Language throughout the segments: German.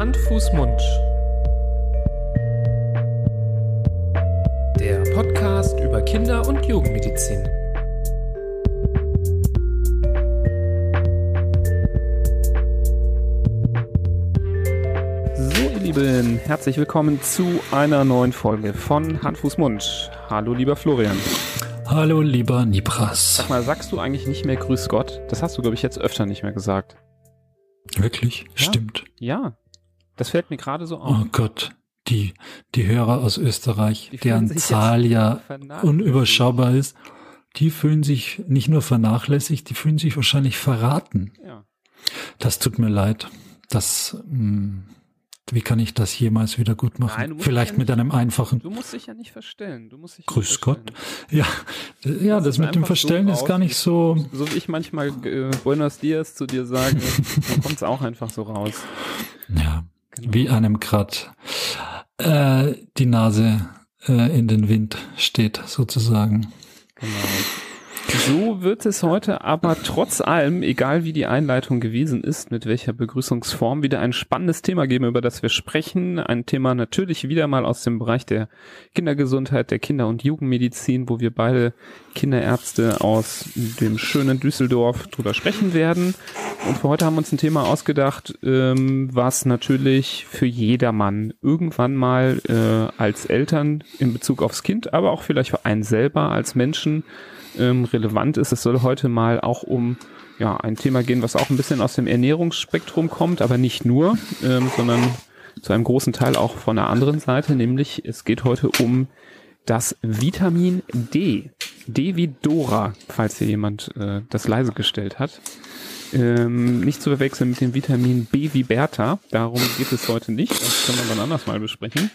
Hand, Fuß, Mund. Der Podcast über Kinder- und Jugendmedizin. So, ihr Lieben, herzlich willkommen zu einer neuen Folge von Hand, Fuß, Mund. Hallo, lieber Florian. Hallo, lieber Nibras. Sag mal, sagst du eigentlich nicht mehr Grüß Gott? Das hast du, glaube ich, jetzt öfter nicht mehr gesagt. Wirklich? Ja. Stimmt. Ja, das fällt mir gerade so auf. Oh Gott. Die, die Hörer aus Österreich, Die deren Zahl ja unüberschaubar ist, die fühlen sich nicht nur vernachlässigt, die fühlen sich wahrscheinlich verraten. Ja. Das tut mir leid. Das, mh, wie kann ich das jemals wieder gut machen? Nein, Vielleicht ja mit nicht- einem einfachen Du musst dich ja nicht verstellen. Du musst dich Grüß Gott. verstellen. Ja, ja, Das das mit dem einfach so Verstellen ist gar nicht so. So wie ich manchmal äh, Buenos Dias zu dir sage, dann kommt es auch einfach so raus. Ja, Genau. wie einem grad äh, die Nase äh, in den Wind steht, sozusagen. Genau. So wird es heute aber trotz allem, egal wie die Einleitung gewesen ist, mit welcher Begrüßungsform, wieder ein spannendes Thema geben, über das wir sprechen. Ein Thema natürlich wieder mal aus dem Bereich der Kindergesundheit, der Kinder- und Jugendmedizin, wo wir beide Kinderärzte aus dem schönen Düsseldorf drüber sprechen werden. Und für heute haben wir uns ein Thema ausgedacht, ähm, was natürlich für jedermann irgendwann mal äh, als Eltern in Bezug aufs Kind, aber auch vielleicht für einen selber als Menschen ähm, relevant ist. Es soll heute mal auch um ja, ein Thema gehen, was auch ein bisschen aus dem Ernährungsspektrum kommt, aber nicht nur, ähm, sondern zu einem großen Teil auch von der anderen Seite, nämlich es geht heute um das Vitamin D. D wie Dora, falls hier jemand äh, das leise gestellt hat. Ähm, nicht zu verwechseln mit dem Vitamin B wie Bertha. Darum geht es heute nicht. Das können wir dann anders mal besprechen.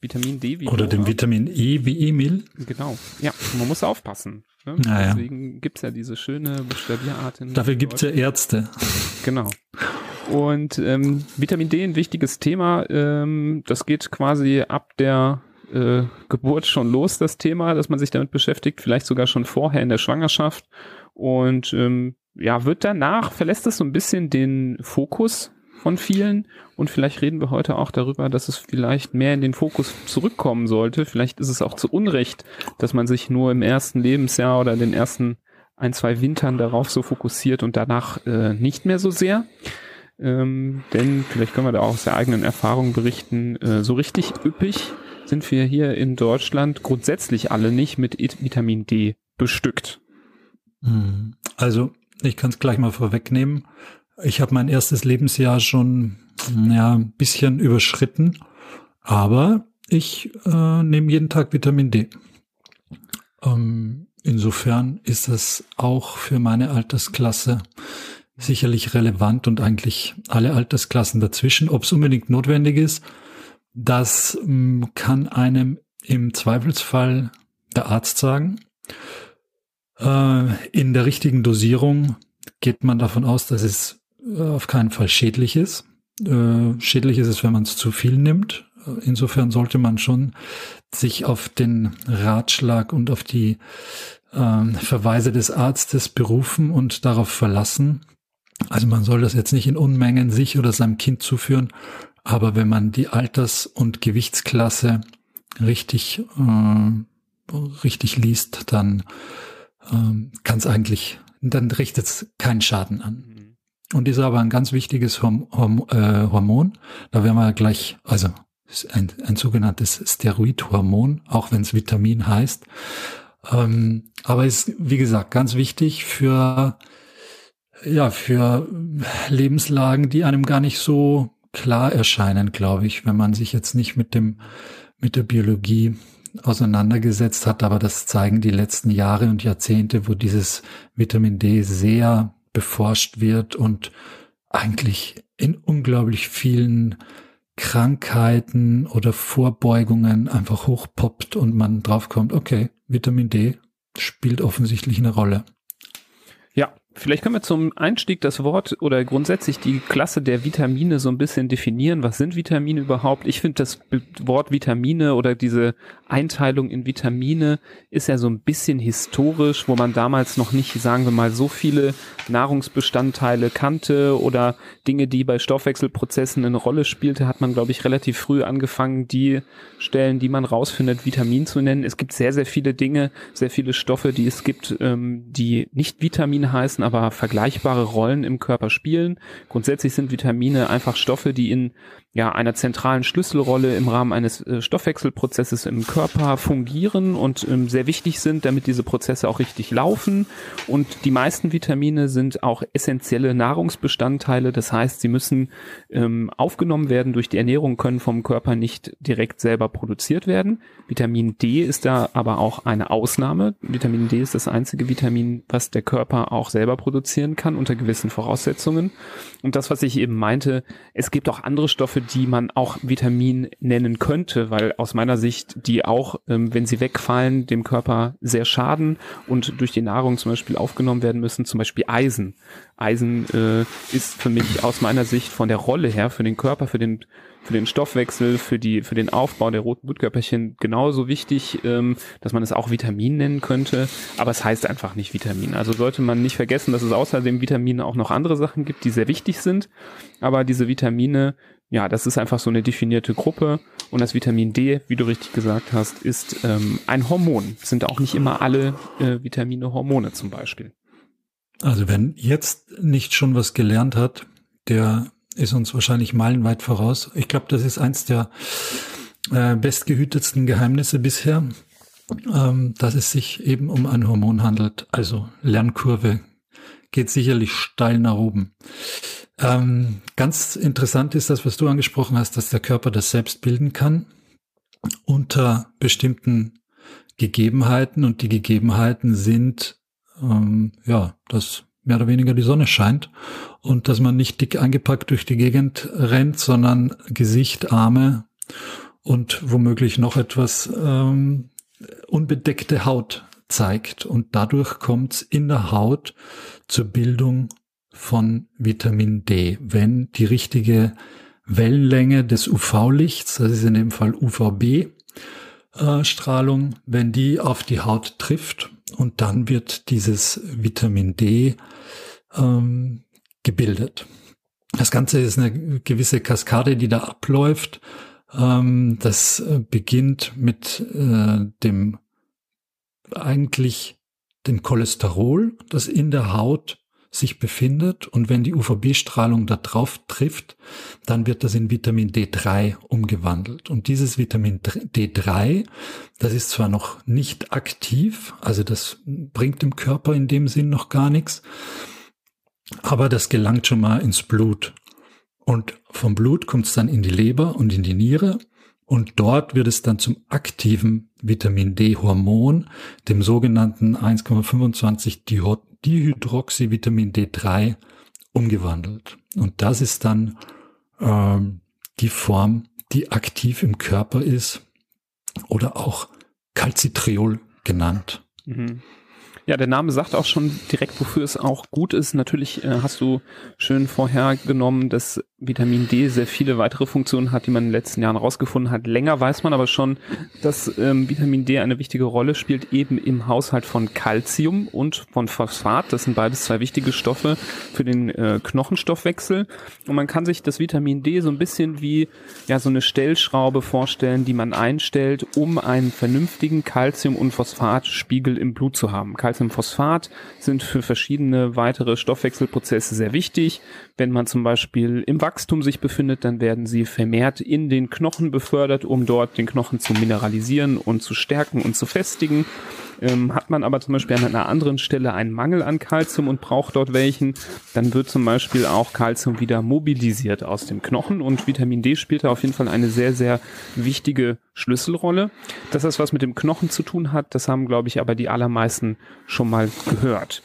Vitamin D wie Oder Dora. dem Vitamin E wie Emil. Genau. Ja, man muss aufpassen. Ne? Naja. Deswegen gibt's ja diese schöne Buchstabierart. in Dafür gibt's ja Deutsch. Ärzte. Genau. Und ähm, Vitamin D ein wichtiges Thema. Ähm, das geht quasi ab der äh, Geburt schon los, das Thema, dass man sich damit beschäftigt, vielleicht sogar schon vorher in der Schwangerschaft. Und ähm, ja, wird danach, verlässt es so ein bisschen den Fokus von vielen. Und vielleicht reden wir heute auch darüber, dass es vielleicht mehr in den Fokus zurückkommen sollte. Vielleicht ist es auch zu Unrecht, dass man sich nur im ersten Lebensjahr oder den ersten ein, zwei Wintern darauf so fokussiert und danach äh, nicht mehr so sehr. Ähm, denn vielleicht können wir da auch aus der eigenen Erfahrung berichten, äh, so richtig üppig sind wir hier in Deutschland grundsätzlich alle nicht mit Vitamin D bestückt. Hm. Also, ich kann es gleich mal vorwegnehmen. Ich habe mein erstes Lebensjahr schon ja, ein bisschen überschritten, aber ich äh, nehme jeden Tag Vitamin D. Ähm, insofern ist es auch für meine Altersklasse sicherlich relevant und eigentlich alle Altersklassen dazwischen. Ob es unbedingt notwendig ist, das mh, kann einem im Zweifelsfall der Arzt sagen. Äh, in der richtigen Dosierung geht man davon aus, dass es auf keinen Fall schädlich ist. Äh, schädlich ist es, wenn man es zu viel nimmt. Äh, Insofern sollte man schon sich auf den Ratschlag und auf die ähm, Verweise des Arztes berufen und darauf verlassen. Also man soll das jetzt nicht in Unmengen sich oder seinem Kind zuführen, aber wenn man die Alters- und Gewichtsklasse richtig, äh, richtig liest, dann ähm, kann es eigentlich, dann richtet es keinen Schaden an. Und ist aber ein ganz wichtiges äh, Hormon. Da werden wir gleich, also ein, ein sogenanntes Steroidhormon, auch wenn es Vitamin heißt. Ähm, aber ist, wie gesagt, ganz wichtig für, ja, für Lebenslagen, die einem gar nicht so klar erscheinen, glaube ich, wenn man sich jetzt nicht mit dem, mit der Biologie auseinandergesetzt hat. Aber das zeigen die letzten Jahre und Jahrzehnte, wo dieses Vitamin D sehr beforscht wird und eigentlich in unglaublich vielen Krankheiten oder Vorbeugungen einfach hochpoppt und man draufkommt, okay, Vitamin D spielt offensichtlich eine Rolle. Vielleicht können wir zum Einstieg das Wort oder grundsätzlich die Klasse der Vitamine so ein bisschen definieren. Was sind Vitamine überhaupt? Ich finde das Wort Vitamine oder diese Einteilung in Vitamine ist ja so ein bisschen historisch, wo man damals noch nicht, sagen wir mal, so viele Nahrungsbestandteile kannte oder Dinge, die bei Stoffwechselprozessen eine Rolle spielte, hat man, glaube ich, relativ früh angefangen, die Stellen, die man rausfindet, Vitamin zu nennen. Es gibt sehr, sehr viele Dinge, sehr viele Stoffe, die es gibt, ähm, die nicht Vitamine heißen, aber vergleichbare Rollen im Körper spielen. Grundsätzlich sind Vitamine einfach Stoffe, die in ja, einer zentralen Schlüsselrolle im Rahmen eines äh, Stoffwechselprozesses im Körper fungieren und ähm, sehr wichtig sind, damit diese Prozesse auch richtig laufen. Und die meisten Vitamine sind auch essentielle Nahrungsbestandteile. Das heißt, sie müssen ähm, aufgenommen werden durch die Ernährung, können vom Körper nicht direkt selber produziert werden. Vitamin D ist da aber auch eine Ausnahme. Vitamin D ist das einzige Vitamin, was der Körper auch selber produzieren kann unter gewissen Voraussetzungen. Und das, was ich eben meinte, es gibt auch andere Stoffe, die man auch Vitamin nennen könnte, weil aus meiner Sicht die auch, ähm, wenn sie wegfallen, dem Körper sehr schaden und durch die Nahrung zum Beispiel aufgenommen werden müssen, zum Beispiel Eisen. Eisen äh, ist für mich aus meiner Sicht von der Rolle her für den Körper, für den für den Stoffwechsel, für die für den Aufbau der roten Blutkörperchen genauso wichtig, ähm, dass man es auch Vitamin nennen könnte, aber es heißt einfach nicht Vitamin. Also sollte man nicht vergessen, dass es außerdem Vitamine auch noch andere Sachen gibt, die sehr wichtig sind, aber diese Vitamine ja, das ist einfach so eine definierte Gruppe und das Vitamin D, wie du richtig gesagt hast, ist ähm, ein Hormon. Sind auch nicht immer alle äh, Vitamine Hormone zum Beispiel. Also wenn jetzt nicht schon was gelernt hat, der ist uns wahrscheinlich meilenweit voraus. Ich glaube, das ist eins der äh, bestgehütetsten Geheimnisse bisher, ähm, dass es sich eben um ein Hormon handelt. Also Lernkurve geht sicherlich steil nach oben. Ähm, ganz interessant ist das, was du angesprochen hast, dass der Körper das selbst bilden kann unter bestimmten Gegebenheiten und die Gegebenheiten sind ähm, ja, dass mehr oder weniger die Sonne scheint und dass man nicht dick eingepackt durch die Gegend rennt, sondern Gesicht, Arme und womöglich noch etwas ähm, unbedeckte Haut zeigt. Und dadurch kommt es in der Haut zur Bildung von Vitamin D, wenn die richtige Wellenlänge des UV-Lichts, das ist in dem Fall UVB-Strahlung, äh, wenn die auf die Haut trifft und dann wird dieses Vitamin D ähm, gebildet. Das Ganze ist eine gewisse Kaskade, die da abläuft. Ähm, das äh, beginnt mit äh, dem eigentlich dem Cholesterol, das in der Haut sich befindet und wenn die UVB-Strahlung da drauf trifft, dann wird das in Vitamin D3 umgewandelt. Und dieses Vitamin D3, das ist zwar noch nicht aktiv, also das bringt dem Körper in dem Sinn noch gar nichts, aber das gelangt schon mal ins Blut. Und vom Blut kommt es dann in die Leber und in die Niere und dort wird es dann zum aktiven Vitamin D-Hormon, dem sogenannten 1,25 Dihydroxyvitamin D3 umgewandelt. Und das ist dann ähm, die Form, die aktiv im Körper ist oder auch Calcitriol genannt. Mhm. Ja, der Name sagt auch schon direkt, wofür es auch gut ist. Natürlich äh, hast du schön vorhergenommen, dass Vitamin D sehr viele weitere Funktionen hat, die man in den letzten Jahren rausgefunden hat. Länger weiß man aber schon, dass ähm, Vitamin D eine wichtige Rolle spielt, eben im Haushalt von Calcium und von Phosphat. Das sind beides zwei wichtige Stoffe für den äh, Knochenstoffwechsel. Und man kann sich das Vitamin D so ein bisschen wie ja so eine Stellschraube vorstellen, die man einstellt, um einen vernünftigen Calcium- und Phosphatspiegel im Blut zu haben. Calciumphosphat sind für verschiedene weitere Stoffwechselprozesse sehr wichtig. Wenn man zum Beispiel im Wachstum sich befindet, dann werden sie vermehrt in den Knochen befördert, um dort den Knochen zu mineralisieren und zu stärken und zu festigen. Ähm, hat man aber zum Beispiel an einer anderen Stelle einen Mangel an Kalzium und braucht dort welchen, dann wird zum Beispiel auch Kalzium wieder mobilisiert aus dem Knochen und Vitamin D spielt da auf jeden Fall eine sehr, sehr wichtige Schlüsselrolle. Dass das was mit dem Knochen zu tun hat, das haben, glaube ich, aber die allermeisten schon mal gehört.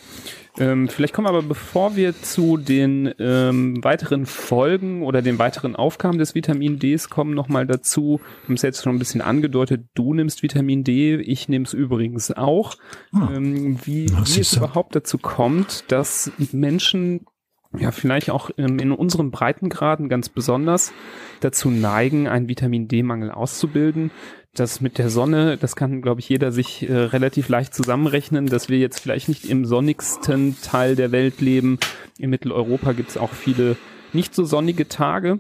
Ähm, vielleicht kommen wir aber, bevor wir zu den ähm, weiteren Folgen oder den weiteren Aufgaben des Vitamin Ds kommen, nochmal dazu. Wir haben es jetzt schon ein bisschen angedeutet, du nimmst Vitamin D, ich nehme es übrigens auch. Ah, ähm, wie, wie es überhaupt dazu kommt, dass Menschen ja vielleicht auch ähm, in unseren Breitengraden ganz besonders dazu neigen, einen Vitamin D-Mangel auszubilden das mit der Sonne, das kann, glaube ich, jeder sich äh, relativ leicht zusammenrechnen, dass wir jetzt vielleicht nicht im sonnigsten Teil der Welt leben. In Mitteleuropa gibt es auch viele nicht so sonnige Tage.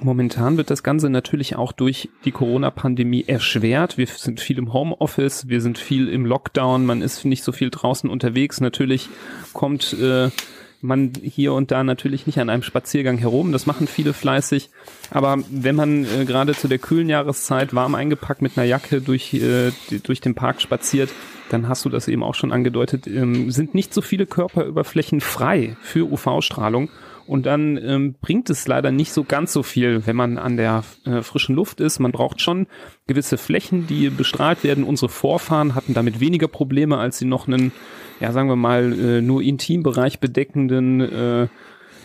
Momentan wird das Ganze natürlich auch durch die Corona-Pandemie erschwert. Wir sind viel im Homeoffice, wir sind viel im Lockdown, man ist nicht so viel draußen unterwegs. Natürlich kommt äh, man hier und da natürlich nicht an einem Spaziergang herum. Das machen viele fleißig. Aber wenn man äh, gerade zu der kühlen Jahreszeit warm eingepackt mit einer Jacke durch, äh, durch den Park spaziert, dann hast du das eben auch schon angedeutet, ähm, sind nicht so viele Körperüberflächen frei für UV-Strahlung. Und dann ähm, bringt es leider nicht so ganz so viel, wenn man an der äh, frischen Luft ist. Man braucht schon gewisse Flächen, die bestrahlt werden. Unsere Vorfahren hatten damit weniger Probleme, als sie noch einen ja, sagen wir mal, äh, nur Intimbereich bedeckenden äh,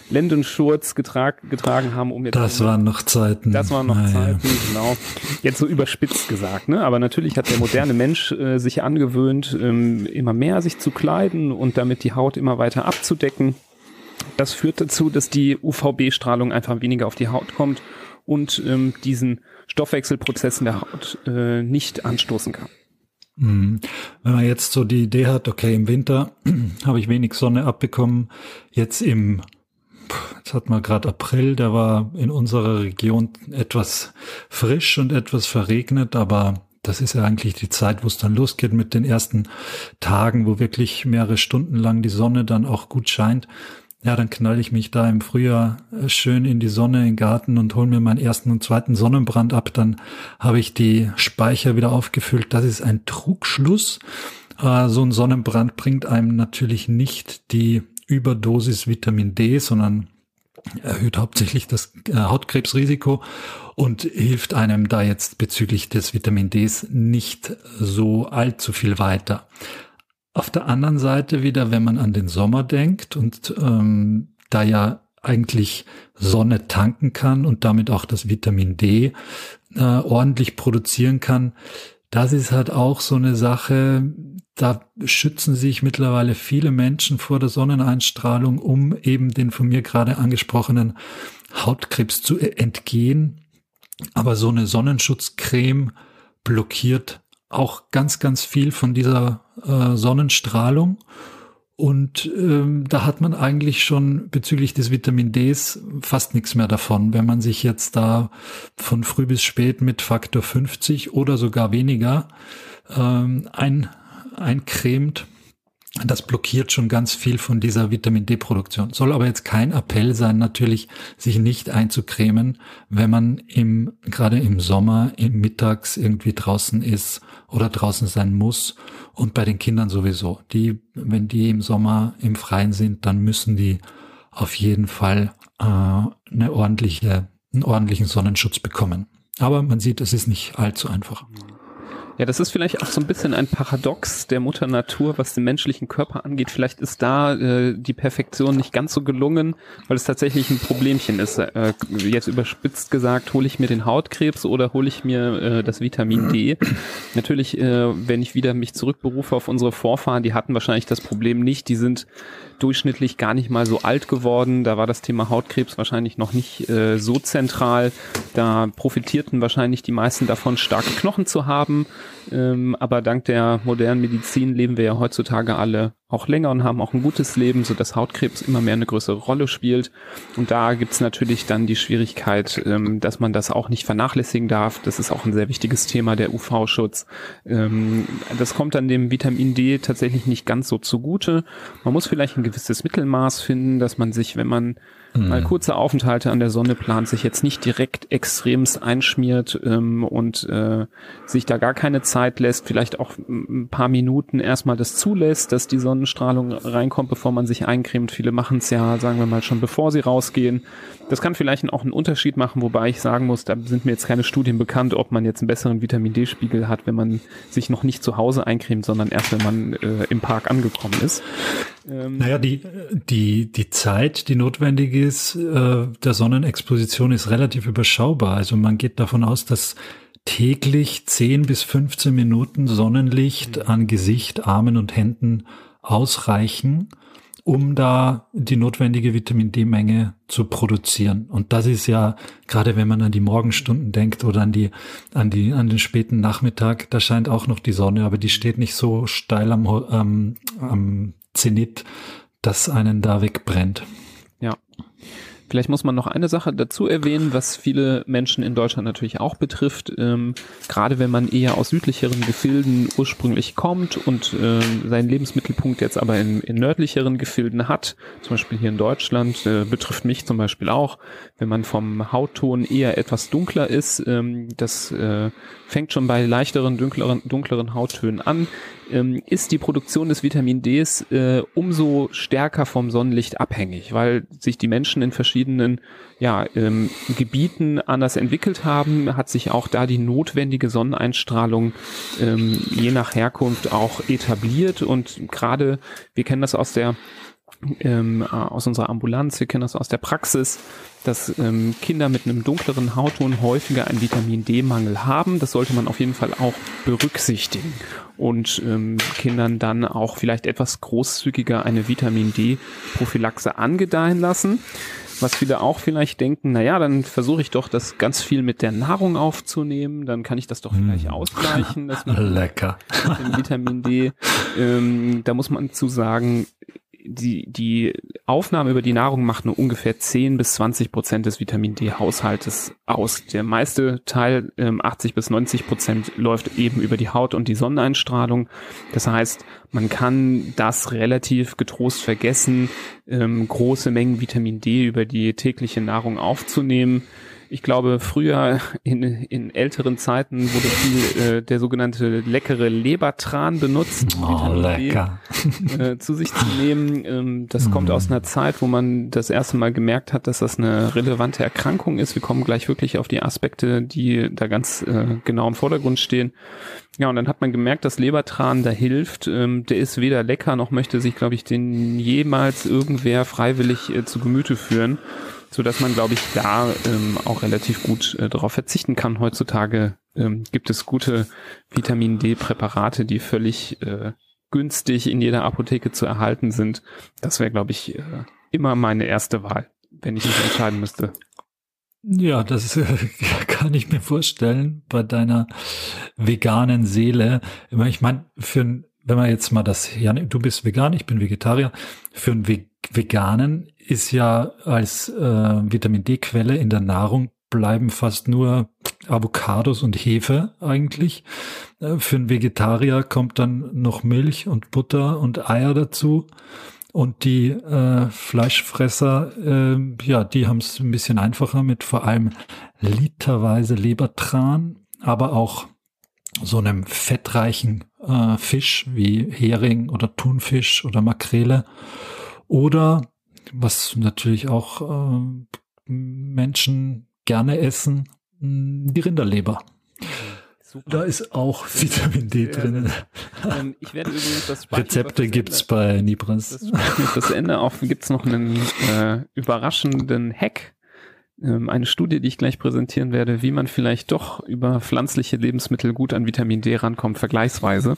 Lendenschurz getrag, getragen haben, um jetzt. Das waren noch Zeiten. Das waren noch naja. Zeiten, genau. Jetzt so überspitzt gesagt, ne? Aber natürlich hat der moderne Mensch äh, sich angewöhnt, ähm, immer mehr sich zu kleiden und damit die Haut immer weiter abzudecken. Das führt dazu, dass die UVB-Strahlung einfach weniger auf die Haut kommt und ähm, diesen Stoffwechselprozess in der Haut äh, nicht anstoßen kann. Mhm. Wenn man jetzt so die Idee hat, okay, im Winter habe ich wenig Sonne abbekommen, jetzt im, jetzt hat man gerade April, der war in unserer Region etwas frisch und etwas verregnet, aber das ist ja eigentlich die Zeit, wo es dann losgeht mit den ersten Tagen, wo wirklich mehrere Stunden lang die Sonne dann auch gut scheint ja, dann knall ich mich da im Frühjahr äh, schön in die Sonne, in den Garten und hol mir meinen ersten und zweiten Sonnenbrand ab. Dann habe ich die Speicher wieder aufgefüllt. Das ist ein Trugschluss. Äh, so ein Sonnenbrand bringt einem natürlich nicht die Überdosis Vitamin D, sondern erhöht hauptsächlich das äh, Hautkrebsrisiko und hilft einem da jetzt bezüglich des Vitamin Ds nicht so allzu viel weiter. Auf der anderen Seite wieder, wenn man an den Sommer denkt und ähm, da ja eigentlich Sonne tanken kann und damit auch das Vitamin D äh, ordentlich produzieren kann, das ist halt auch so eine Sache, da schützen sich mittlerweile viele Menschen vor der Sonneneinstrahlung, um eben den von mir gerade angesprochenen Hautkrebs zu entgehen. Aber so eine Sonnenschutzcreme blockiert auch ganz, ganz viel von dieser äh, Sonnenstrahlung. Und ähm, da hat man eigentlich schon bezüglich des Vitamin Ds fast nichts mehr davon. Wenn man sich jetzt da von früh bis spät mit Faktor 50 oder sogar weniger ähm, ein, eincremt, das blockiert schon ganz viel von dieser Vitamin D-Produktion. Soll aber jetzt kein Appell sein, natürlich sich nicht einzucremen, wenn man im, gerade im Sommer, im Mittags irgendwie draußen ist oder draußen sein muss. Und bei den Kindern sowieso. Die, wenn die im Sommer im Freien sind, dann müssen die auf jeden Fall äh, eine ordentliche, einen ordentlichen Sonnenschutz bekommen. Aber man sieht, es ist nicht allzu einfach. Ja, das ist vielleicht auch so ein bisschen ein Paradox der Mutter Natur, was den menschlichen Körper angeht. Vielleicht ist da äh, die Perfektion nicht ganz so gelungen, weil es tatsächlich ein Problemchen ist. Äh, jetzt überspitzt gesagt, hole ich mir den Hautkrebs oder hole ich mir äh, das Vitamin D? Natürlich, äh, wenn ich wieder mich zurückberufe auf unsere Vorfahren, die hatten wahrscheinlich das Problem nicht. Die sind durchschnittlich gar nicht mal so alt geworden. Da war das Thema Hautkrebs wahrscheinlich noch nicht äh, so zentral. Da profitierten wahrscheinlich die meisten davon, starke Knochen zu haben. Ähm, aber dank der modernen Medizin leben wir ja heutzutage alle auch länger und haben auch ein gutes Leben, so Hautkrebs immer mehr eine größere Rolle spielt. Und da gibt's natürlich dann die Schwierigkeit, ähm, dass man das auch nicht vernachlässigen darf. Das ist auch ein sehr wichtiges Thema, der UV-Schutz. Ähm, das kommt dann dem Vitamin D tatsächlich nicht ganz so zugute. Man muss vielleicht ein gewisses Mittelmaß finden, dass man sich, wenn man mhm. mal kurze Aufenthalte an der Sonne plant, sich jetzt nicht direkt extremst einschmiert ähm, und äh, sich da gar keine Zeit lässt, vielleicht auch ein paar Minuten erstmal das zulässt, dass die Sonnenstrahlung reinkommt, bevor man sich eincremt. Viele machen es ja, sagen wir mal, schon bevor sie rausgehen. Das kann vielleicht auch einen Unterschied machen, wobei ich sagen muss, da sind mir jetzt keine Studien bekannt, ob man jetzt einen besseren Vitamin D-Spiegel hat, wenn man sich noch nicht zu Hause eincremt, sondern erst, wenn man äh, im Park angekommen ist. Ähm, naja, die, die, die Zeit, die notwendig ist, äh, der Sonnenexposition ist relativ überschaubar. Also man geht davon aus, dass täglich 10 bis 15 Minuten Sonnenlicht mhm. an Gesicht, Armen und Händen ausreichen, um da die notwendige Vitamin D-Menge zu produzieren. Und das ist ja, gerade wenn man an die Morgenstunden denkt oder an die, an die, an den späten Nachmittag, da scheint auch noch die Sonne, aber die steht nicht so steil am, am, am Zenit, dass einen da wegbrennt. Vielleicht muss man noch eine Sache dazu erwähnen, was viele Menschen in Deutschland natürlich auch betrifft. Ähm, gerade wenn man eher aus südlicheren Gefilden ursprünglich kommt und äh, seinen Lebensmittelpunkt jetzt aber in, in, nördlicheren Gefilden hat, zum Beispiel hier in Deutschland, äh, betrifft mich zum Beispiel auch, wenn man vom Hautton eher etwas dunkler ist, ähm, das äh, fängt schon bei leichteren, dunkleren, dunkleren Hauttönen an, ähm, ist die Produktion des Vitamin Ds äh, umso stärker vom Sonnenlicht abhängig, weil sich die Menschen in verschiedenen ja, ähm, Gebieten anders entwickelt haben, hat sich auch da die notwendige Sonneneinstrahlung ähm, je nach Herkunft auch etabliert und gerade, wir kennen das aus der ähm, aus unserer Ambulanz, wir kennen das aus der Praxis, dass ähm, Kinder mit einem dunkleren Hautton häufiger einen Vitamin D-Mangel haben. Das sollte man auf jeden Fall auch berücksichtigen und ähm, Kindern dann auch vielleicht etwas großzügiger eine Vitamin D-Prophylaxe angedeihen lassen. Was viele auch vielleicht denken, na ja, dann versuche ich doch das ganz viel mit der Nahrung aufzunehmen, dann kann ich das doch vielleicht mm. ausgleichen. Lecker. Mit dem Vitamin D. Ähm, da muss man zu sagen, die, die Aufnahme über die Nahrung macht nur ungefähr 10 bis 20 Prozent des Vitamin D-Haushaltes aus. Der meiste Teil, ähm, 80 bis 90 Prozent, läuft eben über die Haut und die Sonneneinstrahlung. Das heißt, man kann das relativ getrost vergessen, ähm, große Mengen Vitamin D über die tägliche Nahrung aufzunehmen. Ich glaube, früher in, in älteren Zeiten wurde viel äh, der sogenannte leckere Lebertran benutzt, oh, lecker. Äh, zu sich zu nehmen. Ähm, das mm. kommt aus einer Zeit, wo man das erste Mal gemerkt hat, dass das eine relevante Erkrankung ist. Wir kommen gleich wirklich auf die Aspekte, die da ganz äh, genau im Vordergrund stehen. Ja, und dann hat man gemerkt, dass Lebertran da hilft. Ähm, der ist weder lecker noch möchte sich, glaube ich, den jemals irgendwer freiwillig äh, zu Gemüte führen so dass man, glaube ich, da ähm, auch relativ gut äh, darauf verzichten kann. Heutzutage ähm, gibt es gute Vitamin D-Präparate, die völlig äh, günstig in jeder Apotheke zu erhalten sind. Das wäre, glaube ich, äh, immer meine erste Wahl, wenn ich mich entscheiden müsste. Ja, das äh, kann ich mir vorstellen bei deiner veganen Seele. Ich meine, für wenn man jetzt mal das, ja, du bist vegan, ich bin Vegetarier, für einen Veganen ist ja als äh, Vitamin D-Quelle in der Nahrung bleiben fast nur Avocados und Hefe eigentlich. Äh, für einen Vegetarier kommt dann noch Milch und Butter und Eier dazu. Und die äh, Fleischfresser, äh, ja, die haben es ein bisschen einfacher mit vor allem literweise Lebertran, aber auch so einem fettreichen äh, Fisch wie Hering oder Thunfisch oder Makrele. Oder was natürlich auch äh, Menschen gerne essen, die Rinderleber. Super. Da ist auch Vitamin D drin. Ähm, ich werde übrigens das Rezepte gibt's bei Nibras. Das, das Ende auf gibt's noch einen äh, überraschenden Hack. Ähm, eine Studie, die ich gleich präsentieren werde, wie man vielleicht doch über pflanzliche Lebensmittel gut an Vitamin D rankommt, vergleichsweise.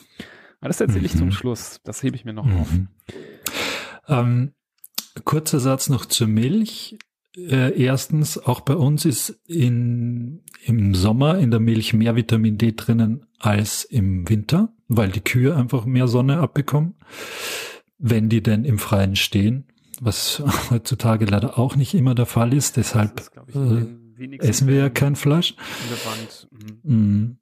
Aber das erzähle ich mhm. zum Schluss. Das hebe ich mir noch mhm. auf. Ähm, kurzer Satz noch zur Milch. Äh, erstens, auch bei uns ist in, im Sommer in der Milch mehr Vitamin D drinnen als im Winter, weil die Kühe einfach mehr Sonne abbekommen, wenn die denn im Freien stehen, was heutzutage leider auch nicht immer der Fall ist. Deshalb ist, äh, essen wir ja kein Fleisch. Mhm. mhm.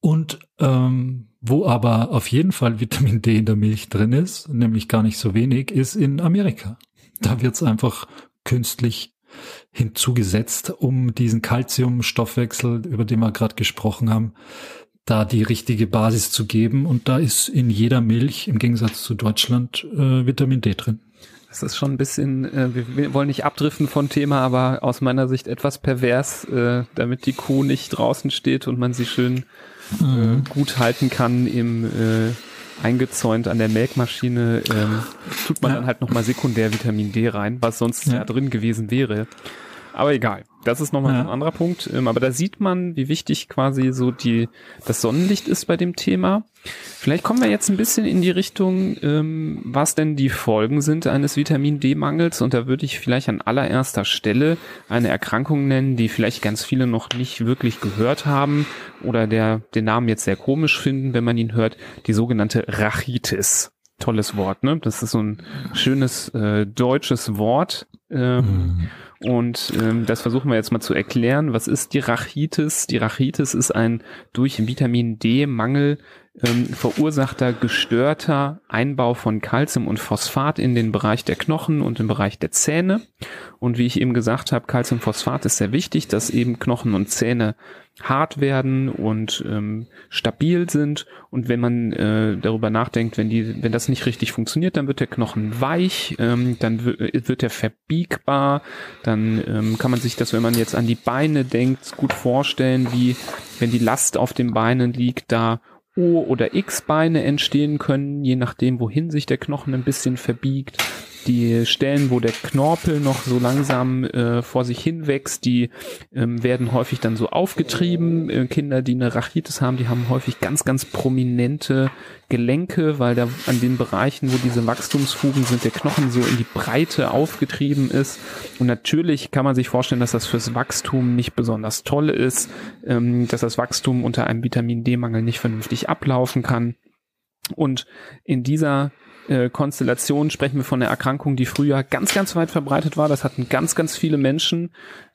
Und ähm, wo aber auf jeden Fall Vitamin D in der Milch drin ist, nämlich gar nicht so wenig, ist in Amerika. Da wird es einfach künstlich hinzugesetzt, um diesen Calciumstoffwechsel, über den wir gerade gesprochen haben, da die richtige Basis zu geben. Und da ist in jeder Milch im Gegensatz zu Deutschland äh, Vitamin D drin. Das ist schon ein bisschen, äh, wir wollen nicht abdriften von Thema, aber aus meiner Sicht etwas pervers, äh, damit die Kuh nicht draußen steht und man sie schön äh, mhm. gut halten kann im äh, eingezäunt an der Melkmaschine, ähm, tut man ja. dann halt nochmal sekundär Vitamin D rein, was sonst ja. ja drin gewesen wäre. Aber egal. Das ist nochmal ja. ein anderer Punkt. Ähm, aber da sieht man, wie wichtig quasi so die, das Sonnenlicht ist bei dem Thema. Vielleicht kommen wir jetzt ein bisschen in die Richtung, ähm, was denn die Folgen sind eines Vitamin D-Mangels. Und da würde ich vielleicht an allererster Stelle eine Erkrankung nennen, die vielleicht ganz viele noch nicht wirklich gehört haben oder der den Namen jetzt sehr komisch finden, wenn man ihn hört, die sogenannte Rachitis. Tolles Wort, ne? Das ist so ein schönes äh, deutsches Wort. Ähm, mhm. Und ähm, das versuchen wir jetzt mal zu erklären. Was ist die Rachitis? Die Rachitis ist ein durch Vitamin D-Mangel ähm, verursachter gestörter Einbau von Kalzium und Phosphat in den Bereich der Knochen und im Bereich der Zähne. Und wie ich eben gesagt habe, Calciumphosphat ist sehr wichtig, dass eben Knochen und Zähne hart werden und ähm, stabil sind. Und wenn man äh, darüber nachdenkt, wenn die, wenn das nicht richtig funktioniert, dann wird der Knochen weich, ähm, dann wird er verbiegbar. Dann ähm, kann man sich das, wenn man jetzt an die Beine denkt, gut vorstellen, wie wenn die Last auf den Beinen liegt, da O- oder X-Beine entstehen können, je nachdem, wohin sich der Knochen ein bisschen verbiegt die Stellen, wo der Knorpel noch so langsam äh, vor sich hin wächst, die ähm, werden häufig dann so aufgetrieben. Äh, Kinder, die eine Rachitis haben, die haben häufig ganz, ganz prominente Gelenke, weil da an den Bereichen, wo diese Wachstumsfugen sind, der Knochen so in die Breite aufgetrieben ist. Und natürlich kann man sich vorstellen, dass das fürs Wachstum nicht besonders toll ist, ähm, dass das Wachstum unter einem Vitamin D-Mangel nicht vernünftig ablaufen kann. Und in dieser äh, Konstellation sprechen wir von einer Erkrankung, die früher ganz, ganz weit verbreitet war. Das hatten ganz, ganz viele Menschen.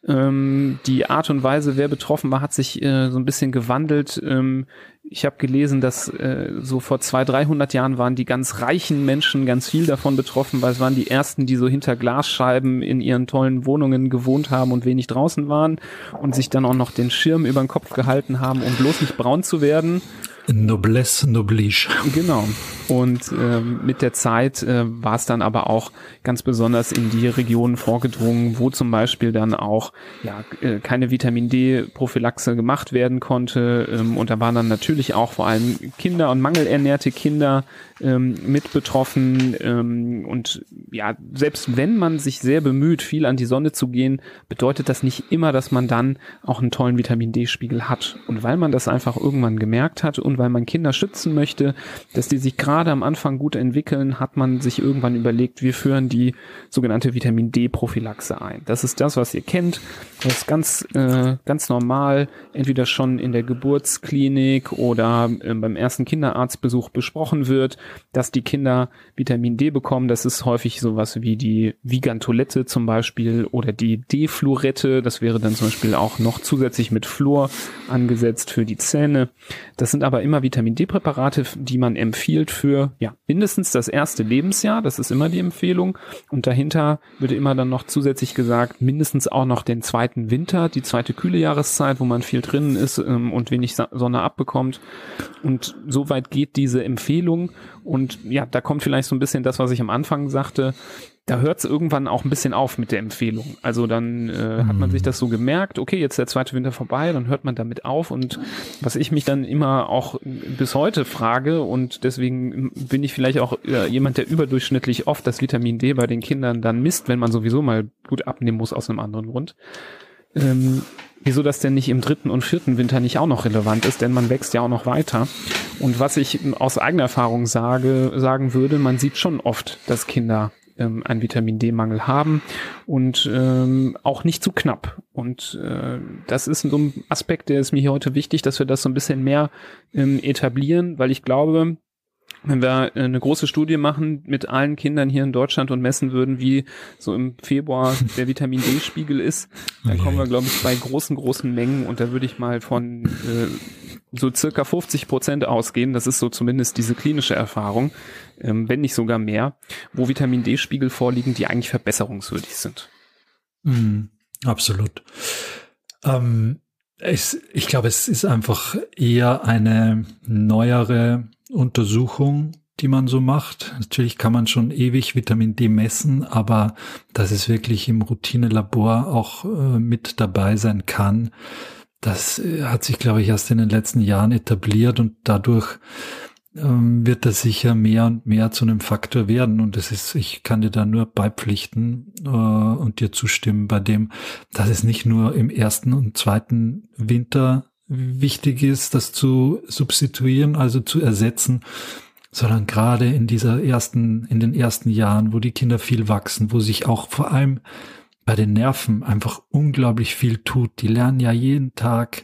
Ähm, die Art und Weise, wer betroffen war, hat sich äh, so ein bisschen gewandelt. Ähm, ich habe gelesen, dass äh, so vor zwei, 300 Jahren waren die ganz reichen Menschen ganz viel davon betroffen, weil es waren die ersten, die so hinter Glasscheiben in ihren tollen Wohnungen gewohnt haben und wenig draußen waren und sich dann auch noch den Schirm über den Kopf gehalten haben, um bloß nicht braun zu werden. Noblesse noblige. Genau. Und ähm, mit der Zeit äh, war es dann aber auch ganz besonders in die Regionen vorgedrungen, wo zum Beispiel dann auch ja äh, keine Vitamin D-Prophylaxe gemacht werden konnte. Ähm, und da waren dann natürlich auch vor allem Kinder und mangelernährte Kinder ähm, mit betroffen. Ähm, und ja, selbst wenn man sich sehr bemüht, viel an die Sonne zu gehen, bedeutet das nicht immer, dass man dann auch einen tollen Vitamin D-Spiegel hat. Und weil man das einfach irgendwann gemerkt hat weil man Kinder schützen möchte, dass die sich gerade am Anfang gut entwickeln, hat man sich irgendwann überlegt, wir führen die sogenannte Vitamin D-Prophylaxe ein. Das ist das, was ihr kennt. Das ist ganz, äh, ganz normal, entweder schon in der Geburtsklinik oder äh, beim ersten Kinderarztbesuch besprochen wird, dass die Kinder Vitamin D bekommen. Das ist häufig sowas wie die Vigantolette zum Beispiel oder die D-Fluorette. Das wäre dann zum Beispiel auch noch zusätzlich mit Fluor angesetzt für die Zähne. Das sind aber immer Vitamin D-Präparate, die man empfiehlt für ja mindestens das erste Lebensjahr. Das ist immer die Empfehlung. Und dahinter würde immer dann noch zusätzlich gesagt, mindestens auch noch den zweiten Winter, die zweite kühle Jahreszeit, wo man viel drinnen ist ähm, und wenig Sonne abbekommt. Und soweit geht diese Empfehlung. Und ja, da kommt vielleicht so ein bisschen das, was ich am Anfang sagte da hört es irgendwann auch ein bisschen auf mit der Empfehlung. Also dann äh, hat man sich mhm. das so gemerkt, okay, jetzt der zweite Winter vorbei, dann hört man damit auf. Und was ich mich dann immer auch bis heute frage, und deswegen bin ich vielleicht auch äh, jemand, der überdurchschnittlich oft das Vitamin D bei den Kindern dann misst, wenn man sowieso mal gut abnehmen muss aus einem anderen Grund. Ähm, wieso das denn nicht im dritten und vierten Winter nicht auch noch relevant ist, denn man wächst ja auch noch weiter. Und was ich aus eigener Erfahrung sage, sagen würde, man sieht schon oft, dass Kinder ähm, einen Vitamin D-Mangel haben und ähm, auch nicht zu knapp. Und äh, das ist so ein Aspekt, der ist mir hier heute wichtig, dass wir das so ein bisschen mehr ähm, etablieren, weil ich glaube, wenn wir eine große Studie machen mit allen Kindern hier in Deutschland und messen würden, wie so im Februar der Vitamin D-Spiegel ist, dann kommen wir, glaube ich, bei großen, großen Mengen und da würde ich mal von äh, so circa 50 Prozent ausgehen, das ist so zumindest diese klinische Erfahrung, ähm, wenn nicht sogar mehr, wo Vitamin D-Spiegel vorliegen, die eigentlich verbesserungswürdig sind. Mm, absolut. Ähm, Ich, ich glaube, es ist einfach eher eine neuere Untersuchung, die man so macht. Natürlich kann man schon ewig Vitamin D messen, aber dass es wirklich im Routinelabor auch äh, mit dabei sein kann, das äh, hat sich, glaube ich, erst in den letzten Jahren etabliert und dadurch ähm, wird das sicher mehr und mehr zu einem Faktor werden. Und das ist, ich kann dir da nur beipflichten äh, und dir zustimmen bei dem, dass es nicht nur im ersten und zweiten Winter wichtig ist, das zu substituieren, also zu ersetzen, sondern gerade in dieser ersten, in den ersten Jahren, wo die Kinder viel wachsen, wo sich auch vor allem bei den Nerven einfach unglaublich viel tut. Die lernen ja jeden Tag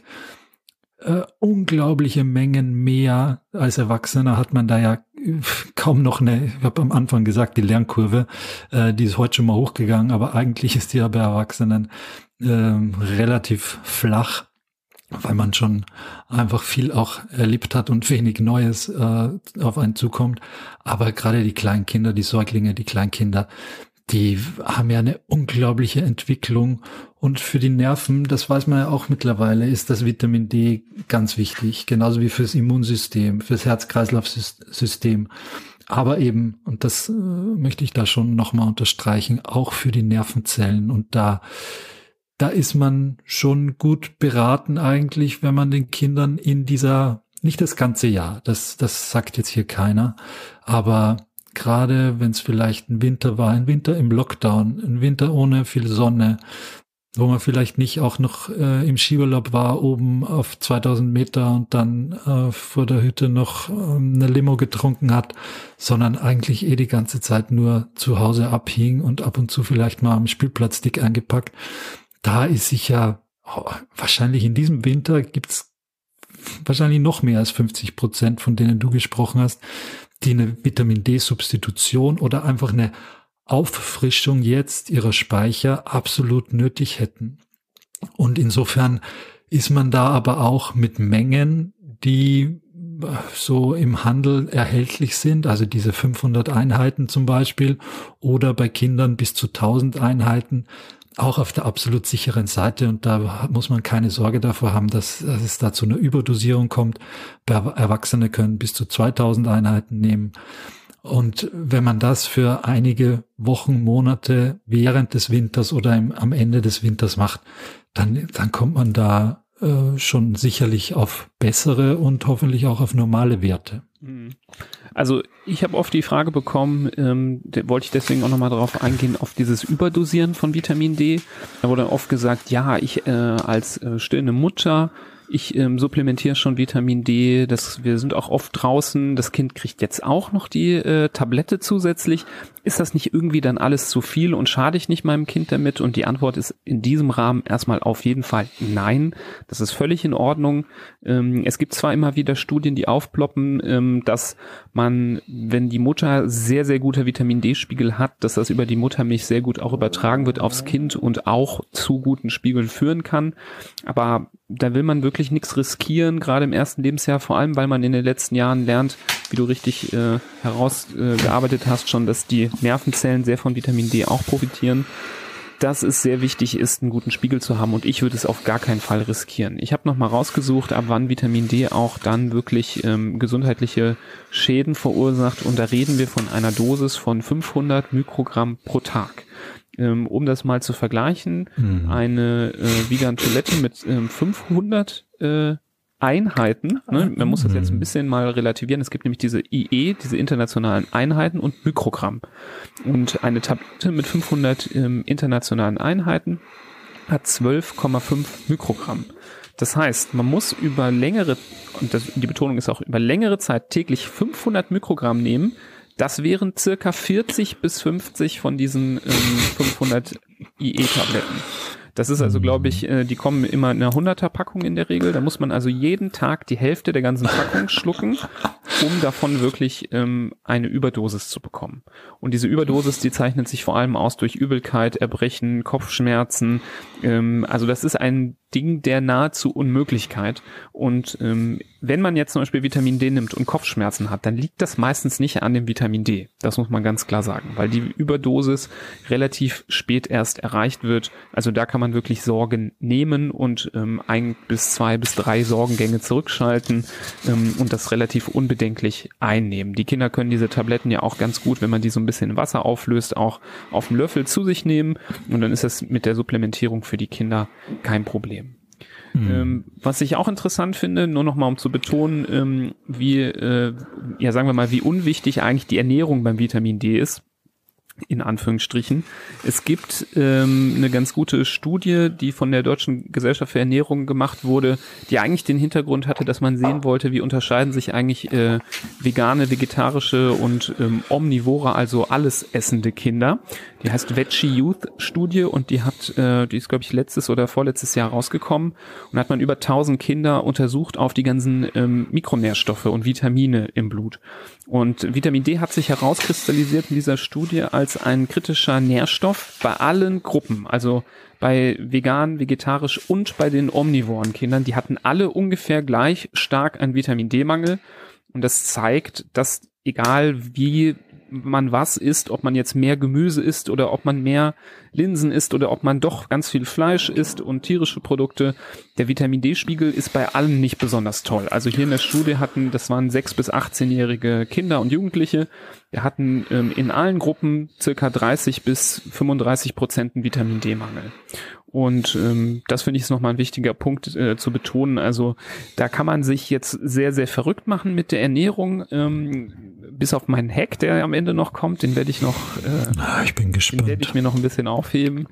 äh, unglaubliche Mengen mehr als Erwachsener hat man da ja kaum noch eine, ich habe am Anfang gesagt, die Lernkurve, äh, die ist heute schon mal hochgegangen, aber eigentlich ist die ja bei Erwachsenen äh, relativ flach, weil man schon einfach viel auch erlebt hat und wenig Neues äh, auf einen zukommt. Aber gerade die Kleinkinder, die Säuglinge, die Kleinkinder, die haben ja eine unglaubliche Entwicklung und für die Nerven, das weiß man ja auch mittlerweile, ist das Vitamin D ganz wichtig, genauso wie fürs Immunsystem, fürs Herz-Kreislauf-System. Aber eben, und das äh, möchte ich da schon nochmal unterstreichen, auch für die Nervenzellen. Und da, da ist man schon gut beraten eigentlich, wenn man den Kindern in dieser, nicht das ganze Jahr, das, das sagt jetzt hier keiner, aber gerade wenn es vielleicht ein Winter war, ein Winter im Lockdown, ein Winter ohne viel Sonne, wo man vielleicht nicht auch noch äh, im Skiurlaub war, oben auf 2000 Meter und dann äh, vor der Hütte noch äh, eine Limo getrunken hat, sondern eigentlich eh die ganze Zeit nur zu Hause abhing und ab und zu vielleicht mal am Spielplatz dick eingepackt. Da ist sicher, oh, wahrscheinlich in diesem Winter gibt's wahrscheinlich noch mehr als 50 Prozent, von denen du gesprochen hast, die eine Vitamin D-Substitution oder einfach eine Auffrischung jetzt ihrer Speicher absolut nötig hätten. Und insofern ist man da aber auch mit Mengen, die äh, so im Handel erhältlich sind, also diese 500 Einheiten zum Beispiel oder bei Kindern bis zu 1000 Einheiten, auch auf der absolut sicheren Seite und da muss man keine Sorge davor haben, dass, dass es da zu einer Überdosierung kommt. Erwachsene können bis zu 2000 Einheiten nehmen. Und wenn man das für einige Wochen, Monate während des Winters oder im, am Ende des Winters macht, dann, dann kommt man da äh, schon sicherlich auf bessere und hoffentlich auch auf normale Werte. Mhm. Also ich habe oft die Frage bekommen, ähm, wollte ich deswegen auch nochmal darauf eingehen, auf dieses Überdosieren von Vitamin D. Da wurde oft gesagt, ja, ich äh, als äh, stillende Mutter ich ähm, supplementiere schon Vitamin D. Das, wir sind auch oft draußen. Das Kind kriegt jetzt auch noch die äh, Tablette zusätzlich. Ist das nicht irgendwie dann alles zu viel und schade ich nicht meinem Kind damit? Und die Antwort ist in diesem Rahmen erstmal auf jeden Fall nein. Das ist völlig in Ordnung. Ähm, es gibt zwar immer wieder Studien, die aufploppen, ähm, dass man, wenn die Mutter sehr, sehr guter Vitamin D-Spiegel hat, dass das über die Muttermilch sehr gut auch übertragen wird aufs Kind und auch zu guten Spiegeln führen kann. Aber da will man wirklich nichts riskieren, gerade im ersten Lebensjahr, vor allem weil man in den letzten Jahren lernt, wie du richtig äh, herausgearbeitet äh, hast, schon, dass die Nervenzellen sehr von Vitamin D auch profitieren. Dass es sehr wichtig ist, einen guten Spiegel zu haben und ich würde es auf gar keinen Fall riskieren. Ich habe nochmal rausgesucht, ab wann Vitamin D auch dann wirklich ähm, gesundheitliche Schäden verursacht und da reden wir von einer Dosis von 500 Mikrogramm pro Tag ähm, um das mal zu vergleichen, mhm. eine äh, Vegan Toilette mit ähm, 500 äh, Einheiten, ne? man muss das jetzt ein mhm. bisschen mal relativieren, es gibt nämlich diese IE, diese internationalen Einheiten und Mikrogramm. Und eine Tablette mit 500 ähm, internationalen Einheiten hat 12,5 Mikrogramm. Das heißt, man muss über längere, und das, die Betonung ist auch über längere Zeit täglich 500 Mikrogramm nehmen, das wären circa 40 bis 50 von diesen ähm, 500 IE-Tabletten. Das ist also, glaube ich, äh, die kommen immer in einer 100er Packung in der Regel. Da muss man also jeden Tag die Hälfte der ganzen Packung schlucken. Um davon wirklich ähm, eine Überdosis zu bekommen. Und diese Überdosis, die zeichnet sich vor allem aus durch Übelkeit, Erbrechen, Kopfschmerzen. Ähm, also das ist ein Ding der nahezu Unmöglichkeit. Und ähm, wenn man jetzt zum Beispiel Vitamin D nimmt und Kopfschmerzen hat, dann liegt das meistens nicht an dem Vitamin D. Das muss man ganz klar sagen, weil die Überdosis relativ spät erst erreicht wird. Also da kann man wirklich Sorgen nehmen und ähm, ein bis zwei bis drei Sorgengänge zurückschalten ähm, und das relativ unbedenklich einnehmen. Die Kinder können diese Tabletten ja auch ganz gut, wenn man die so ein bisschen in Wasser auflöst, auch auf dem Löffel zu sich nehmen und dann ist das mit der Supplementierung für die Kinder kein Problem. Mhm. Ähm, was ich auch interessant finde, nur noch mal um zu betonen, ähm, wie, äh, ja sagen wir mal, wie unwichtig eigentlich die Ernährung beim Vitamin D ist in Anführungsstrichen. Es gibt ähm, eine ganz gute Studie, die von der Deutschen Gesellschaft für Ernährung gemacht wurde, die eigentlich den Hintergrund hatte, dass man sehen wollte, wie unterscheiden sich eigentlich äh, vegane, vegetarische und ähm, omnivore, also alles essende Kinder. Die heißt Veggie Youth Studie und die hat, äh, die ist glaube ich letztes oder vorletztes Jahr rausgekommen und hat man über 1000 Kinder untersucht auf die ganzen ähm, Mikronährstoffe und Vitamine im Blut. Und Vitamin D hat sich herauskristallisiert in dieser Studie als ein kritischer Nährstoff bei allen Gruppen, also bei vegan, vegetarisch und bei den omnivoren Kindern. Die hatten alle ungefähr gleich stark einen Vitamin D-Mangel. Und das zeigt, dass egal wie man was isst, ob man jetzt mehr Gemüse isst oder ob man mehr Linsen isst oder ob man doch ganz viel Fleisch isst und tierische Produkte. Der Vitamin D-Spiegel ist bei allen nicht besonders toll. Also hier in der Studie hatten, das waren sechs bis 18-jährige Kinder und Jugendliche, wir hatten ähm, in allen Gruppen circa 30 bis 35 Prozent Vitamin D-Mangel. Und ähm, das finde ich ist nochmal ein wichtiger Punkt äh, zu betonen. Also da kann man sich jetzt sehr, sehr verrückt machen mit der Ernährung. Ähm, bis auf meinen Hack, der am Ende noch kommt, den werde ich noch, äh, ah, ich bin gespannt. Den werde ich mir noch ein bisschen aufheben.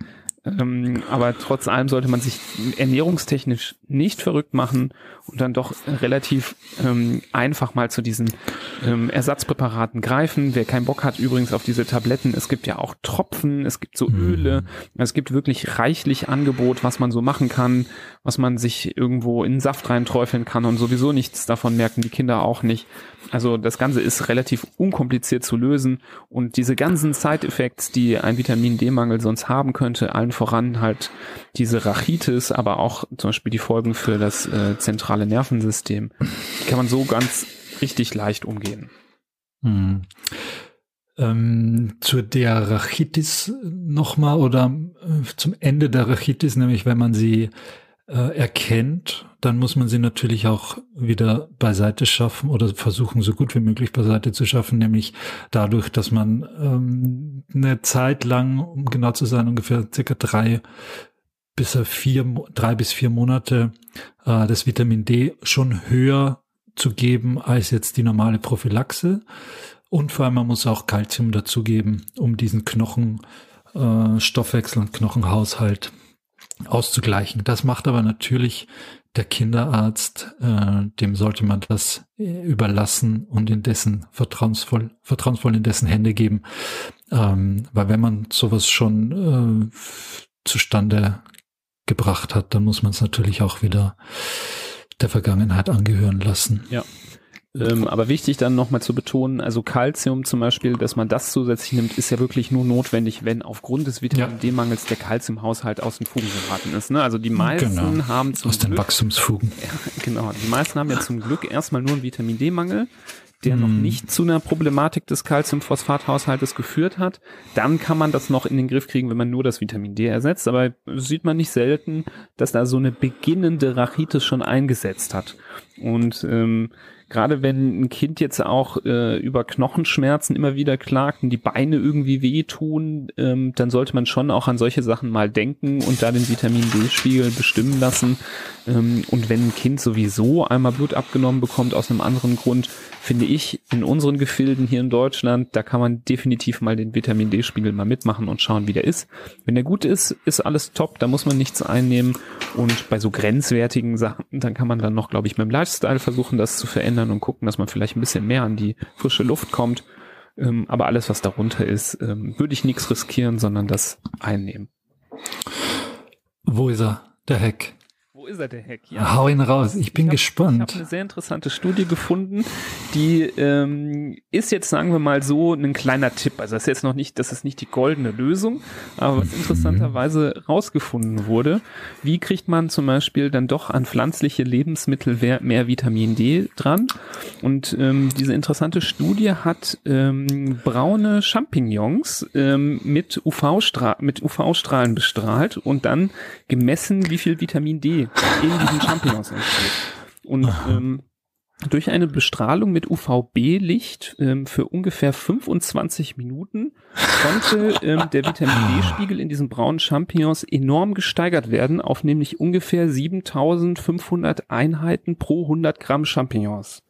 Ähm, aber trotz allem sollte man sich ernährungstechnisch nicht verrückt machen und dann doch relativ ähm, einfach mal zu diesen ähm, Ersatzpräparaten greifen. Wer keinen Bock hat übrigens auf diese Tabletten, es gibt ja auch Tropfen, es gibt so mhm. Öle, es gibt wirklich reichlich Angebot, was man so machen kann, was man sich irgendwo in Saft reinträufeln kann und sowieso nichts davon merken die Kinder auch nicht. Also das Ganze ist relativ unkompliziert zu lösen und diese ganzen Side-Effects, die ein Vitamin D-Mangel sonst haben könnte, allen voran halt diese Rachitis, aber auch zum Beispiel die Folgen für das äh, zentrale Nervensystem, die kann man so ganz richtig leicht umgehen. Hm. Ähm, zu der Rachitis nochmal oder äh, zum Ende der Rachitis, nämlich wenn man sie äh, erkennt, dann muss man sie natürlich auch wieder beiseite schaffen oder versuchen, so gut wie möglich beiseite zu schaffen, nämlich dadurch, dass man ähm, eine Zeit lang, um genau zu sein, ungefähr circa drei bis vier, drei bis vier Monate äh, das Vitamin D schon höher zu geben als jetzt die normale Prophylaxe. Und vor allem, man muss auch Kalzium dazugeben, um diesen Knochen, äh, und Knochenhaushalt auszugleichen. Das macht aber natürlich der Kinderarzt, äh, dem sollte man das äh, überlassen und in dessen vertrauensvoll, vertrauensvoll in dessen Hände geben. Ähm, weil wenn man sowas schon äh, zustande gebracht hat, dann muss man es natürlich auch wieder der Vergangenheit angehören lassen. Ja. Ähm, aber wichtig dann nochmal zu betonen, also Calcium zum Beispiel, dass man das zusätzlich nimmt, ist ja wirklich nur notwendig, wenn aufgrund des Vitamin D-Mangels der Calciumhaushalt aus den Fugen geraten ist. Ne? Also die meisten genau. haben zum aus Glück, den Wachstumsfugen. Ja, genau, die meisten haben ja zum Glück erstmal nur einen Vitamin D-Mangel der noch mhm. nicht zu einer Problematik des Calciumphosphathaushaltes geführt hat, dann kann man das noch in den Griff kriegen, wenn man nur das Vitamin D ersetzt. Aber sieht man nicht selten, dass da so eine beginnende Rachitis schon eingesetzt hat. Und ähm, gerade wenn ein Kind jetzt auch äh, über Knochenschmerzen immer wieder klagt und die Beine irgendwie wehtun, ähm, dann sollte man schon auch an solche Sachen mal denken und da den Vitamin D-Spiegel bestimmen lassen. Ähm, und wenn ein Kind sowieso einmal Blut abgenommen bekommt aus einem anderen Grund, finde ich, in unseren Gefilden hier in Deutschland, da kann man definitiv mal den Vitamin D-Spiegel mal mitmachen und schauen, wie der ist. Wenn der gut ist, ist alles top, da muss man nichts einnehmen. Und bei so grenzwertigen Sachen, dann kann man dann noch, glaube ich, mit dem Lifestyle versuchen, das zu verändern und gucken, dass man vielleicht ein bisschen mehr an die frische Luft kommt. Ähm, aber alles, was darunter ist, ähm, würde ich nichts riskieren, sondern das einnehmen. Wo ist er? Der Hack Wo ist er, der Hack? Ja. Hau ihn raus, ich bin ich hab, gespannt. Ich habe eine sehr interessante Studie gefunden, die ähm, ist jetzt, sagen wir mal so, ein kleiner Tipp. Also das ist jetzt noch nicht, das ist nicht die goldene Lösung, aber was interessanterweise rausgefunden wurde, wie kriegt man zum Beispiel dann doch an pflanzliche Lebensmittel mehr Vitamin D dran? Und ähm, diese interessante Studie hat ähm, braune Champignons ähm, mit UV-Strahlen mit UV-Strahlen bestrahlt und dann gemessen, wie viel Vitamin D in diesen Champignons entsteht. Und ähm, durch eine Bestrahlung mit UVB-Licht ähm, für ungefähr 25 Minuten konnte ähm, der Vitamin D-Spiegel in diesen braunen Champignons enorm gesteigert werden auf nämlich ungefähr 7500 Einheiten pro 100 Gramm Champignons.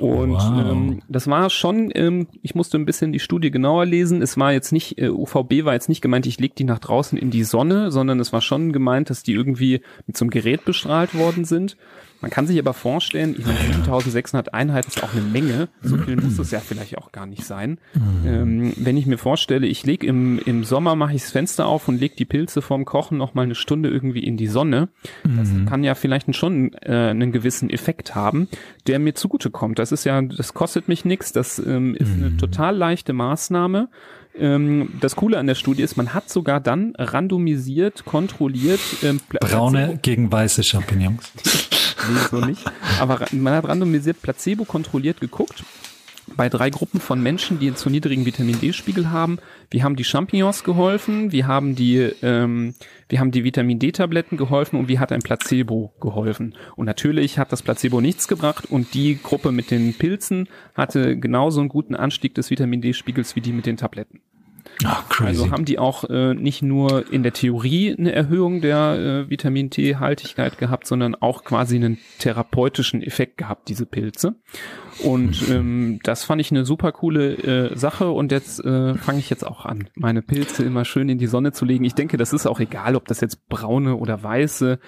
Und wow. ähm, das war schon, ähm, ich musste ein bisschen die Studie genauer lesen. Es war jetzt nicht, äh, UVB war jetzt nicht gemeint, ich leg die nach draußen in die Sonne, sondern es war schon gemeint, dass die irgendwie mit so einem Gerät bestrahlt worden sind. Man kann sich aber vorstellen, ich meine, 7600 Einheiten ist auch eine Menge. So viel muss es ja vielleicht auch gar nicht sein. Ähm, wenn ich mir vorstelle, ich lege im, im Sommer, mache ich das Fenster auf und lege die Pilze vorm Kochen noch mal eine Stunde irgendwie in die Sonne. Das mhm. kann ja vielleicht schon äh, einen gewissen Effekt haben, der mir zugute kommt. Das ist ja, das kostet mich nichts. Das ähm, ist eine mhm. total leichte Maßnahme ähm, das Coole an der Studie ist, man hat sogar dann randomisiert, kontrolliert. Ähm, Braune gegen weiße Champignons. nee, so nicht. Aber man hat randomisiert, placebo kontrolliert geguckt bei drei Gruppen von Menschen, die zu niedrigen Vitamin D-Spiegel haben. Wir haben die Champignons geholfen, wir haben die, ähm, wir haben die Vitamin D-Tabletten geholfen und wie hat ein Placebo geholfen. Und natürlich hat das Placebo nichts gebracht und die Gruppe mit den Pilzen hatte genauso einen guten Anstieg des Vitamin D-Spiegels wie die mit den Tabletten. Ach, crazy. Also haben die auch äh, nicht nur in der Theorie eine Erhöhung der äh, Vitamin T-Haltigkeit gehabt, sondern auch quasi einen therapeutischen Effekt gehabt, diese Pilze. Und ähm, das fand ich eine super coole äh, Sache und jetzt äh, fange ich jetzt auch an, meine Pilze immer schön in die Sonne zu legen. Ich denke, das ist auch egal, ob das jetzt braune oder weiße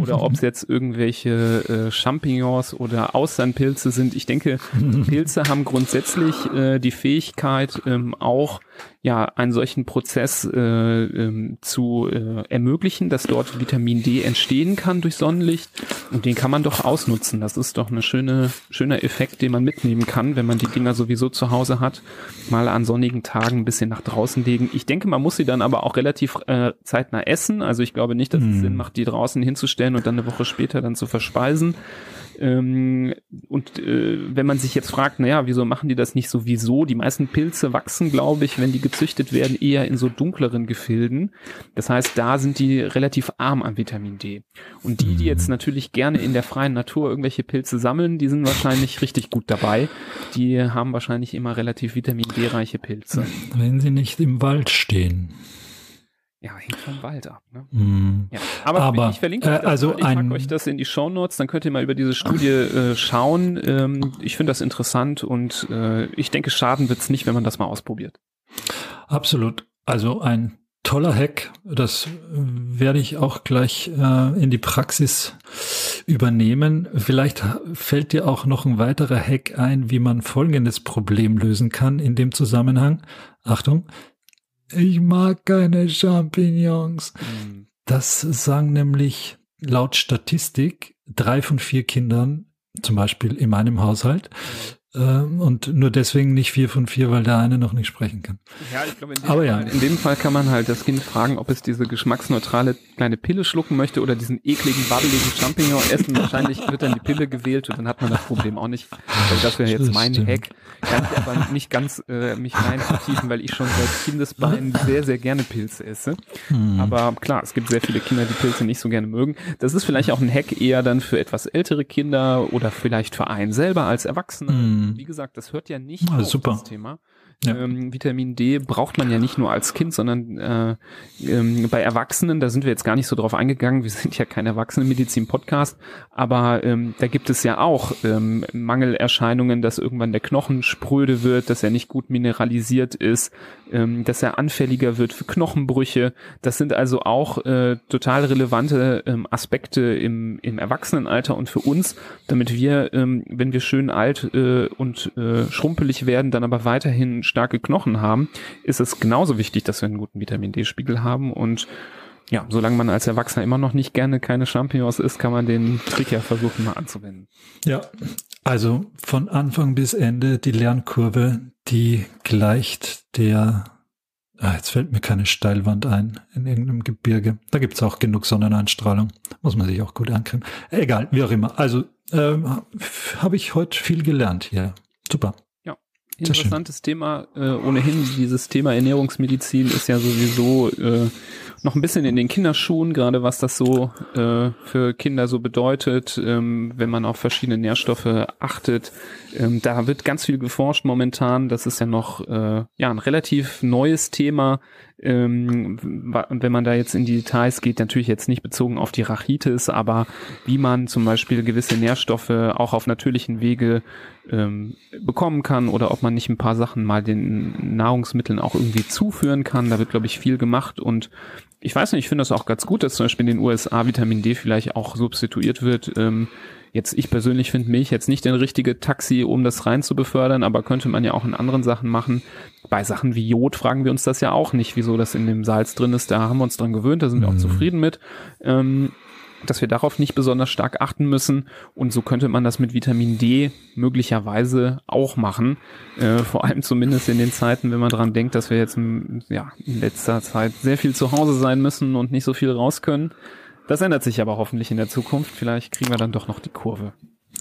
oder ob es jetzt irgendwelche äh, Champignons oder Austernpilze sind. Ich denke, Pilze haben grundsätzlich äh, die Fähigkeit, ähm, auch ja einen solchen Prozess äh, ähm, zu äh, ermöglichen, dass dort Vitamin D entstehen kann durch Sonnenlicht und den kann man doch ausnutzen. Das ist doch eine schöne schöner Effekt, den man mitnehmen kann, wenn man die Dinger sowieso zu Hause hat, mal an sonnigen Tagen ein bisschen nach draußen legen. Ich denke, man muss sie dann aber auch relativ äh, zeitnah essen. Also ich glaube nicht, dass es mm. Sinn macht, die draußen hinzustellen und dann eine Woche später dann zu verspeisen. Ähm, und äh, wenn man sich jetzt fragt, naja, wieso machen die das nicht sowieso? Die meisten Pilze wachsen, glaube ich, wenn die gezüchtet werden, eher in so dunkleren Gefilden. Das heißt, da sind die relativ arm an Vitamin D. Und die, die jetzt natürlich gerne in der freien Natur irgendwelche Pilze sammeln, die sind wahrscheinlich richtig gut dabei. Die haben wahrscheinlich immer relativ Vitamin D-reiche Pilze. Wenn sie nicht im Wald stehen. Ja, hängt vom Wald ab. Ne? Mm. Ja, aber, aber, ich verlinke euch das, äh, also ich pack euch das in die Show Notes, dann könnt ihr mal über diese Studie äh, schauen. Ähm, ich finde das interessant und äh, ich denke, schaden wird's nicht, wenn man das mal ausprobiert. Absolut. Also ein toller Hack. Das werde ich auch gleich äh, in die Praxis übernehmen. Vielleicht fällt dir auch noch ein weiterer Hack ein, wie man folgendes Problem lösen kann in dem Zusammenhang. Achtung, ich mag keine Champignons. Mhm. Das sagen nämlich laut Statistik drei von vier Kindern, zum Beispiel in meinem Haushalt, und nur deswegen nicht vier von vier, weil der eine noch nicht sprechen kann. Ja, ich glaube, in, dem Aber Fall, ja. in dem Fall kann man halt das Kind fragen, ob es diese geschmacksneutrale kleine Pille schlucken möchte oder diesen ekligen, wabbeligen Champignon essen. Wahrscheinlich wird dann die Pille gewählt und dann hat man das Problem auch nicht. Also das wäre jetzt mein Stimmt. Hack. Kann ich aber nicht ganz äh, mich rein vertiefen, weil ich schon seit Kindesbeinen sehr, sehr gerne Pilze esse. Hm. Aber klar, es gibt sehr viele Kinder, die Pilze nicht so gerne mögen. Das ist vielleicht auch ein Hack eher dann für etwas ältere Kinder oder vielleicht für einen selber als Erwachsener. Hm Mhm. Wie gesagt, das hört ja nicht ah, auf super. das Thema. Ja. Ähm, Vitamin D braucht man ja nicht nur als Kind, sondern äh, ähm, bei Erwachsenen, da sind wir jetzt gar nicht so drauf eingegangen, wir sind ja kein Erwachsenenmedizin-Podcast, aber ähm, da gibt es ja auch ähm, Mangelerscheinungen, dass irgendwann der Knochen spröde wird, dass er nicht gut mineralisiert ist, ähm, dass er anfälliger wird für Knochenbrüche. Das sind also auch äh, total relevante ähm, Aspekte im, im Erwachsenenalter und für uns, damit wir, ähm, wenn wir schön alt äh, und äh, schrumpelig werden, dann aber weiterhin starke Knochen haben, ist es genauso wichtig, dass wir einen guten Vitamin D-Spiegel haben und Ja, solange man als Erwachsener immer noch nicht gerne keine Champignons isst, kann man den Trick ja versuchen mal anzuwenden. Ja, also von Anfang bis Ende die Lernkurve, die gleicht der, ah, jetzt fällt mir keine Steilwand ein in irgendeinem Gebirge. Da gibt's auch genug Sonneneinstrahlung. Muss man sich auch gut ancremen. Egal, wie auch immer. Also ähm, habe ich heute viel gelernt hier. Super. Interessantes Thema. Äh, ohnehin, dieses Thema Ernährungsmedizin ist ja sowieso äh, noch ein bisschen in den Kinderschuhen, gerade was das so äh, für Kinder so bedeutet, ähm, wenn man auf verschiedene Nährstoffe achtet. Ähm, da wird ganz viel geforscht momentan. Das ist ja noch äh, ja ein relativ neues Thema. Ähm, wenn man da jetzt in die Details geht, natürlich jetzt nicht bezogen auf die Rachitis, aber wie man zum Beispiel gewisse Nährstoffe auch auf natürlichen Wege ähm, bekommen kann oder ob man nicht ein paar Sachen mal den Nahrungsmitteln auch irgendwie zuführen kann. Da wird, glaube ich, viel gemacht und ich weiß nicht, ich finde das auch ganz gut, dass zum Beispiel in den USA Vitamin D vielleicht auch substituiert wird. Ähm, jetzt, ich persönlich finde Milch jetzt nicht den richtige Taxi, um das rein zu befördern, aber könnte man ja auch in anderen Sachen machen. Bei Sachen wie Jod fragen wir uns das ja auch nicht, wieso das in dem Salz drin ist. Da haben wir uns dran gewöhnt, da sind wir auch mhm. zufrieden mit. Ähm, dass wir darauf nicht besonders stark achten müssen. Und so könnte man das mit Vitamin D möglicherweise auch machen. Äh, vor allem zumindest in den Zeiten, wenn man dran denkt, dass wir jetzt ja, in letzter Zeit sehr viel zu Hause sein müssen und nicht so viel raus können. Das ändert sich aber hoffentlich in der Zukunft. Vielleicht kriegen wir dann doch noch die Kurve.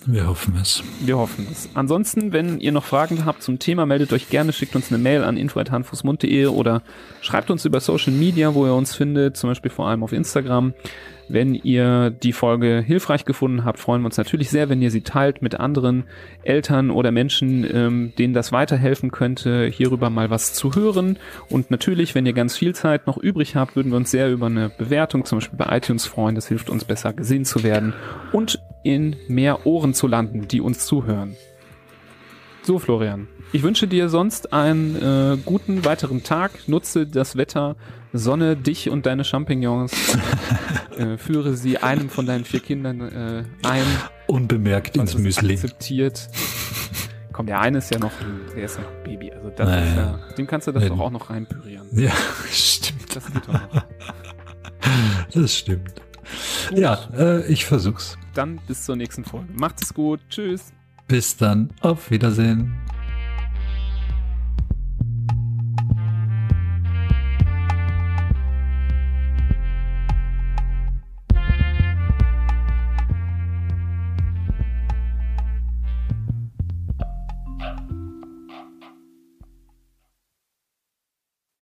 Wir hoffen es. Wir hoffen es. Ansonsten, wenn ihr noch Fragen habt zum Thema, meldet euch gerne, schickt uns eine Mail an info.handfußmund.de oder schreibt uns über Social Media, wo ihr uns findet, zum Beispiel vor allem auf Instagram. Wenn ihr die Folge hilfreich gefunden habt, freuen wir uns natürlich sehr, wenn ihr sie teilt mit anderen Eltern oder Menschen, ähm, denen das weiterhelfen könnte, hierüber mal was zu hören. Und natürlich, wenn ihr ganz viel Zeit noch übrig habt, würden wir uns sehr über eine Bewertung zum Beispiel bei iTunes freuen. Das hilft uns besser gesehen zu werden und in mehr Ohren zu landen, die uns zuhören. So, Florian. Ich wünsche dir sonst einen äh, guten weiteren Tag. Nutze das Wetter, Sonne, dich und deine Champignons. äh, führe sie einem von deinen vier Kindern äh, ein. Unbemerkt ins Müsli. Akzeptiert. Komm, der eine ist ja noch, der ist ja noch Baby. Also das naja. ist ja, dem kannst du das Wenn. doch auch noch reinpürieren. Ja, stimmt. Das geht doch noch. Das stimmt. Gut. Ja, äh, ich versuch's. Dann bis zur nächsten Folge. Macht es gut. Tschüss. Bis dann. Auf Wiedersehen.